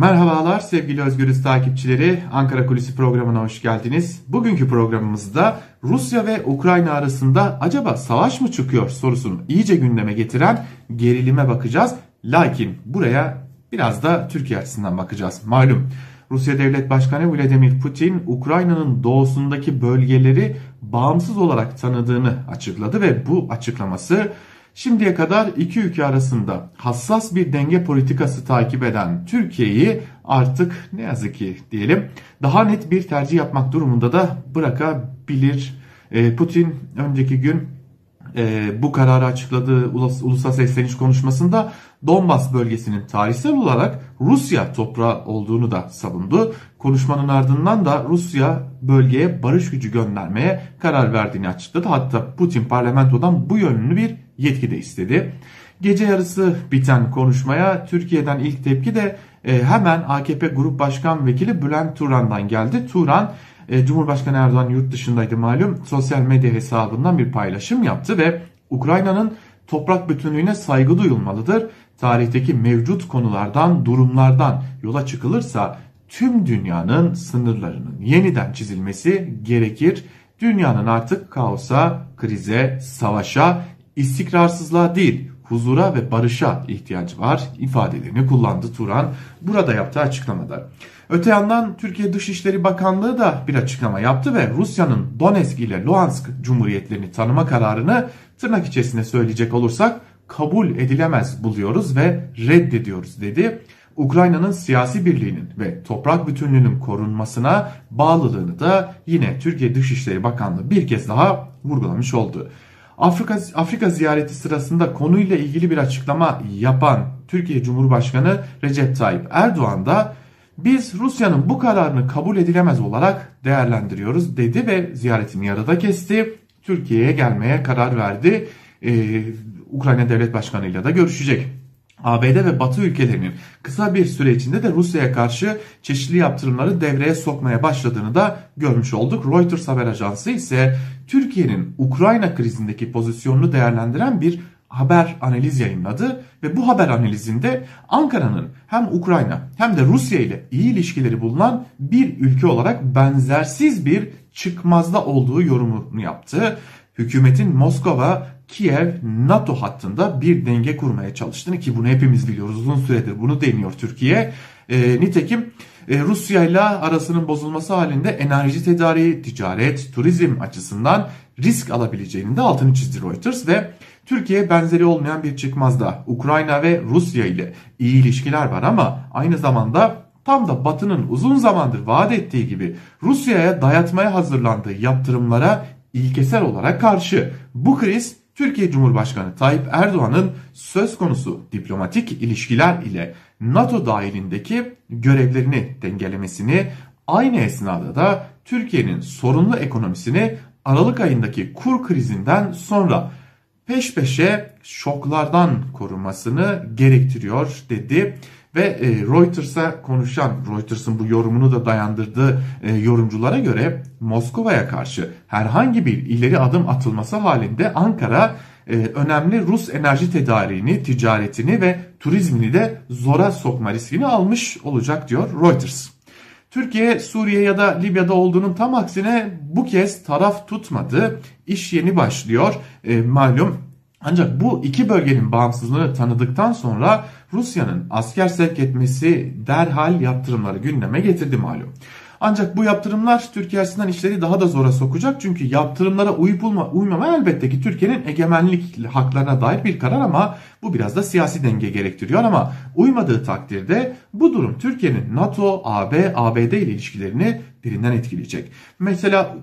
Merhabalar sevgili Özgürüz takipçileri. Ankara Kulisi programına hoş geldiniz. Bugünkü programımızda Rusya ve Ukrayna arasında acaba savaş mı çıkıyor sorusunu iyice gündeme getiren gerilime bakacağız. Lakin buraya biraz da Türkiye açısından bakacağız. Malum Rusya Devlet Başkanı Vladimir Putin Ukrayna'nın doğusundaki bölgeleri bağımsız olarak tanıdığını açıkladı ve bu açıklaması Şimdiye kadar iki ülke arasında hassas bir denge politikası takip eden Türkiye'yi artık ne yazık ki diyelim daha net bir tercih yapmak durumunda da bırakabilir. E, Putin önceki gün e, bu kararı açıkladığı ulusal sesleniş konuşmasında Donbas bölgesinin tarihsel olarak Rusya toprağı olduğunu da savundu. Konuşmanın ardından da Rusya bölgeye barış gücü göndermeye karar verdiğini açıkladı. Hatta Putin parlamentodan bu yönlü bir yetki de istedi. Gece yarısı biten konuşmaya Türkiye'den ilk tepki de e, hemen AKP Grup Başkan Vekili Bülent Turan'dan geldi. Turan e, Cumhurbaşkanı Erdoğan yurt dışındaydı malum. Sosyal medya hesabından bir paylaşım yaptı ve Ukrayna'nın toprak bütünlüğüne saygı duyulmalıdır. Tarihteki mevcut konulardan, durumlardan yola çıkılırsa tüm dünyanın sınırlarının yeniden çizilmesi gerekir. Dünyanın artık kaosa, krize, savaşa, istikrarsızlığa değil huzura ve barışa ihtiyacı var ifadelerini kullandı Turan burada yaptığı açıklamada. Öte yandan Türkiye Dışişleri Bakanlığı da bir açıklama yaptı ve Rusya'nın Donetsk ile Luhansk cumhuriyetlerini tanıma kararını tırnak içerisinde söyleyecek olursak kabul edilemez buluyoruz ve reddediyoruz dedi. Ukrayna'nın siyasi birliğinin ve toprak bütünlüğünün korunmasına bağlılığını da yine Türkiye Dışişleri Bakanlığı bir kez daha vurgulamış oldu. Afrika, Afrika ziyareti sırasında konuyla ilgili bir açıklama yapan Türkiye Cumhurbaşkanı Recep Tayyip Erdoğan da biz Rusya'nın bu kararını kabul edilemez olarak değerlendiriyoruz dedi ve ziyaretini yarıda kesti. Türkiye'ye gelmeye karar verdi. Ee, Ukrayna Devlet Başkanı ile de görüşecek. ABD ve Batı ülkelerinin kısa bir süre içinde de Rusya'ya karşı çeşitli yaptırımları devreye sokmaya başladığını da görmüş olduk. Reuters haber ajansı ise Türkiye'nin Ukrayna krizindeki pozisyonunu değerlendiren bir haber analiz yayınladı ve bu haber analizinde Ankara'nın hem Ukrayna hem de Rusya ile iyi ilişkileri bulunan bir ülke olarak benzersiz bir çıkmazda olduğu yorumunu yaptı. Hükümetin Moskova Kiev NATO hattında bir denge kurmaya çalıştığını ki bunu hepimiz biliyoruz uzun süredir bunu deniyor Türkiye. E, nitekim e, Rusya ile arasının bozulması halinde enerji tedariği, ticaret, turizm açısından risk alabileceğini de altını çizdi Reuters ve Türkiye benzeri olmayan bir çıkmazda Ukrayna ve Rusya ile iyi ilişkiler var ama aynı zamanda tam da Batı'nın uzun zamandır vaat ettiği gibi Rusya'ya dayatmaya hazırlandığı yaptırımlara ilkesel olarak karşı. Bu kriz Türkiye Cumhurbaşkanı Tayyip Erdoğan'ın söz konusu diplomatik ilişkiler ile NATO dahilindeki görevlerini dengelemesini aynı esnada da Türkiye'nin sorunlu ekonomisini Aralık ayındaki kur krizinden sonra peş peşe şoklardan korumasını gerektiriyor dedi ve e, Reuters'a konuşan Reuters'ın bu yorumunu da dayandırdığı e, yorumculara göre Moskova'ya karşı herhangi bir ileri adım atılması halinde Ankara e, önemli Rus enerji tedariğini, ticaretini ve turizmini de zora sokma riskini almış olacak diyor Reuters. Türkiye Suriye ya da Libya'da olduğunun tam aksine bu kez taraf tutmadı. İş yeni başlıyor. E, malum ancak bu iki bölgenin bağımsızlığını tanıdıktan sonra Rusya'nın asker sevk etmesi derhal yaptırımları gündeme getirdi malum. Ancak bu yaptırımlar Türkiye açısından işleri daha da zora sokacak. Çünkü yaptırımlara uyup uymama elbette ki Türkiye'nin egemenlik haklarına dair bir karar ama bu biraz da siyasi denge gerektiriyor. Ama uymadığı takdirde bu durum Türkiye'nin NATO, AB, ABD ile ilişkilerini derinden etkileyecek. Mesela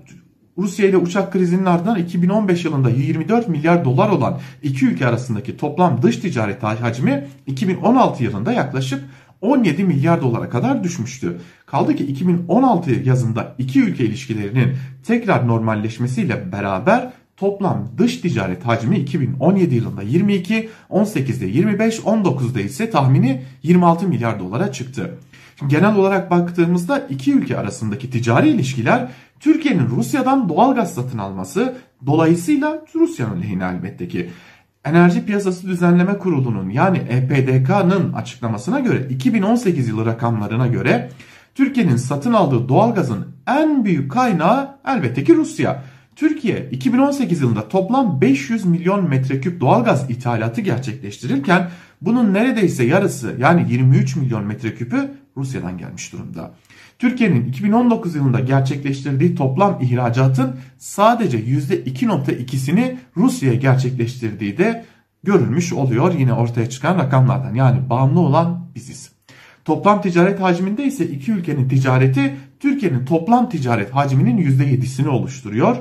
Rusya ile uçak krizinin ardından 2015 yılında 24 milyar dolar olan iki ülke arasındaki toplam dış ticaret hacmi 2016 yılında yaklaşık 17 milyar dolara kadar düşmüştü. Kaldı ki 2016 yazında iki ülke ilişkilerinin tekrar normalleşmesiyle beraber toplam dış ticaret hacmi 2017 yılında 22, 18'de 25, 19'da ise tahmini 26 milyar dolara çıktı. Genel olarak baktığımızda iki ülke arasındaki ticari ilişkiler Türkiye'nin Rusya'dan doğal gaz satın alması dolayısıyla Rusya'nın lehine elbette ki. Enerji Piyasası Düzenleme Kurulu'nun yani EPDK'nın açıklamasına göre 2018 yılı rakamlarına göre Türkiye'nin satın aldığı doğalgazın en büyük kaynağı elbette ki Rusya. Türkiye 2018 yılında toplam 500 milyon metreküp doğalgaz ithalatı gerçekleştirirken bunun neredeyse yarısı yani 23 milyon metreküpü Rusya'dan gelmiş durumda. Türkiye'nin 2019 yılında gerçekleştirdiği toplam ihracatın sadece %2.2'sini Rusya'ya gerçekleştirdiği de görülmüş oluyor yine ortaya çıkan rakamlardan. Yani bağımlı olan biziz. Toplam ticaret hacminde ise iki ülkenin ticareti Türkiye'nin toplam ticaret hacminin %7'sini oluşturuyor.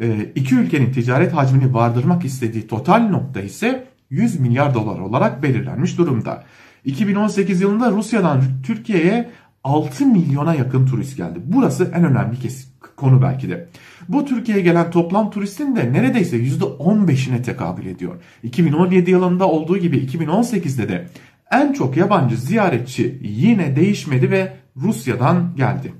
Ee, iki ülkenin ticaret hacmini vardırmak istediği total nokta ise 100 milyar dolar olarak belirlenmiş durumda. 2018 yılında Rusya'dan Türkiye'ye 6 milyona yakın turist geldi. Burası en önemli konu belki de. Bu Türkiye'ye gelen toplam turistin de neredeyse %15'ine tekabül ediyor. 2017 yılında olduğu gibi 2018'de de en çok yabancı ziyaretçi yine değişmedi ve Rusya'dan geldi.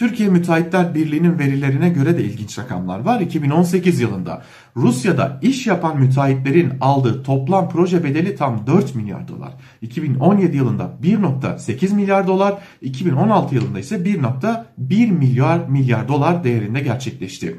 Türkiye Müteahhitler Birliği'nin verilerine göre de ilginç rakamlar var. 2018 yılında Rusya'da iş yapan müteahhitlerin aldığı toplam proje bedeli tam 4 milyar dolar. 2017 yılında 1.8 milyar dolar, 2016 yılında ise 1.1 milyar milyar dolar değerinde gerçekleşti.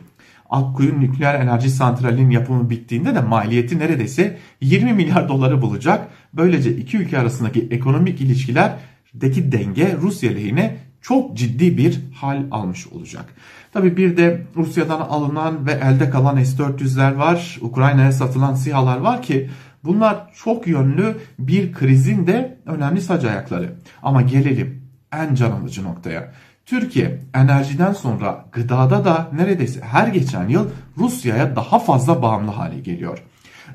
Akkuyu nükleer enerji santralinin yapımı bittiğinde de maliyeti neredeyse 20 milyar doları bulacak. Böylece iki ülke arasındaki ekonomik ilişkilerdeki denge Rusya lehine çok ciddi bir hal almış olacak. Tabi bir de Rusya'dan alınan ve elde kalan S-400'ler var. Ukrayna'ya satılan SİHA'lar var ki bunlar çok yönlü bir krizin de önemli sac ayakları. Ama gelelim en can alıcı noktaya. Türkiye enerjiden sonra gıdada da neredeyse her geçen yıl Rusya'ya daha fazla bağımlı hale geliyor.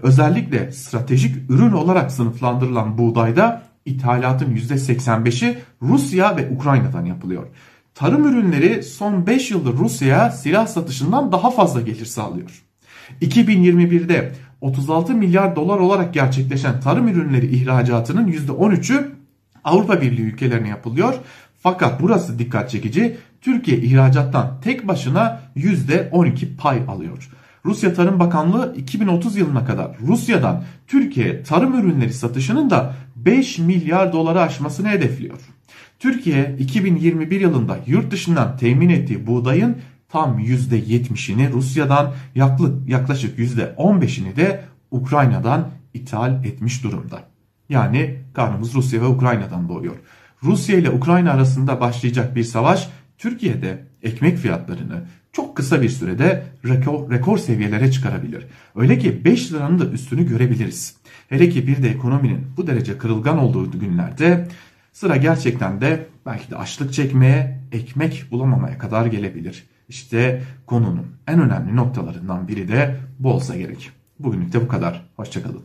Özellikle stratejik ürün olarak sınıflandırılan buğdayda ithalatın %85'i Rusya ve Ukrayna'dan yapılıyor. Tarım ürünleri son 5 yıldır Rusya'ya silah satışından daha fazla gelir sağlıyor. 2021'de 36 milyar dolar olarak gerçekleşen tarım ürünleri ihracatının %13'ü Avrupa Birliği ülkelerine yapılıyor. Fakat burası dikkat çekici. Türkiye ihracattan tek başına %12 pay alıyor. Rusya Tarım Bakanlığı 2030 yılına kadar Rusya'dan Türkiye tarım ürünleri satışının da 5 milyar doları aşmasını hedefliyor. Türkiye 2021 yılında yurt dışından temin ettiği buğdayın tam %70'ini Rusya'dan yaklaşık %15'ini de Ukrayna'dan ithal etmiş durumda. Yani karnımız Rusya ve Ukrayna'dan doğuyor. Rusya ile Ukrayna arasında başlayacak bir savaş Türkiye'de ekmek fiyatlarını çok kısa bir sürede rekor, rekor seviyelere çıkarabilir. Öyle ki 5 liranın da üstünü görebiliriz. Hele ki bir de ekonominin bu derece kırılgan olduğu günlerde sıra gerçekten de belki de açlık çekmeye, ekmek bulamamaya kadar gelebilir. İşte konunun en önemli noktalarından biri de bu olsa gerek. Bugünlük de bu kadar. Hoşçakalın.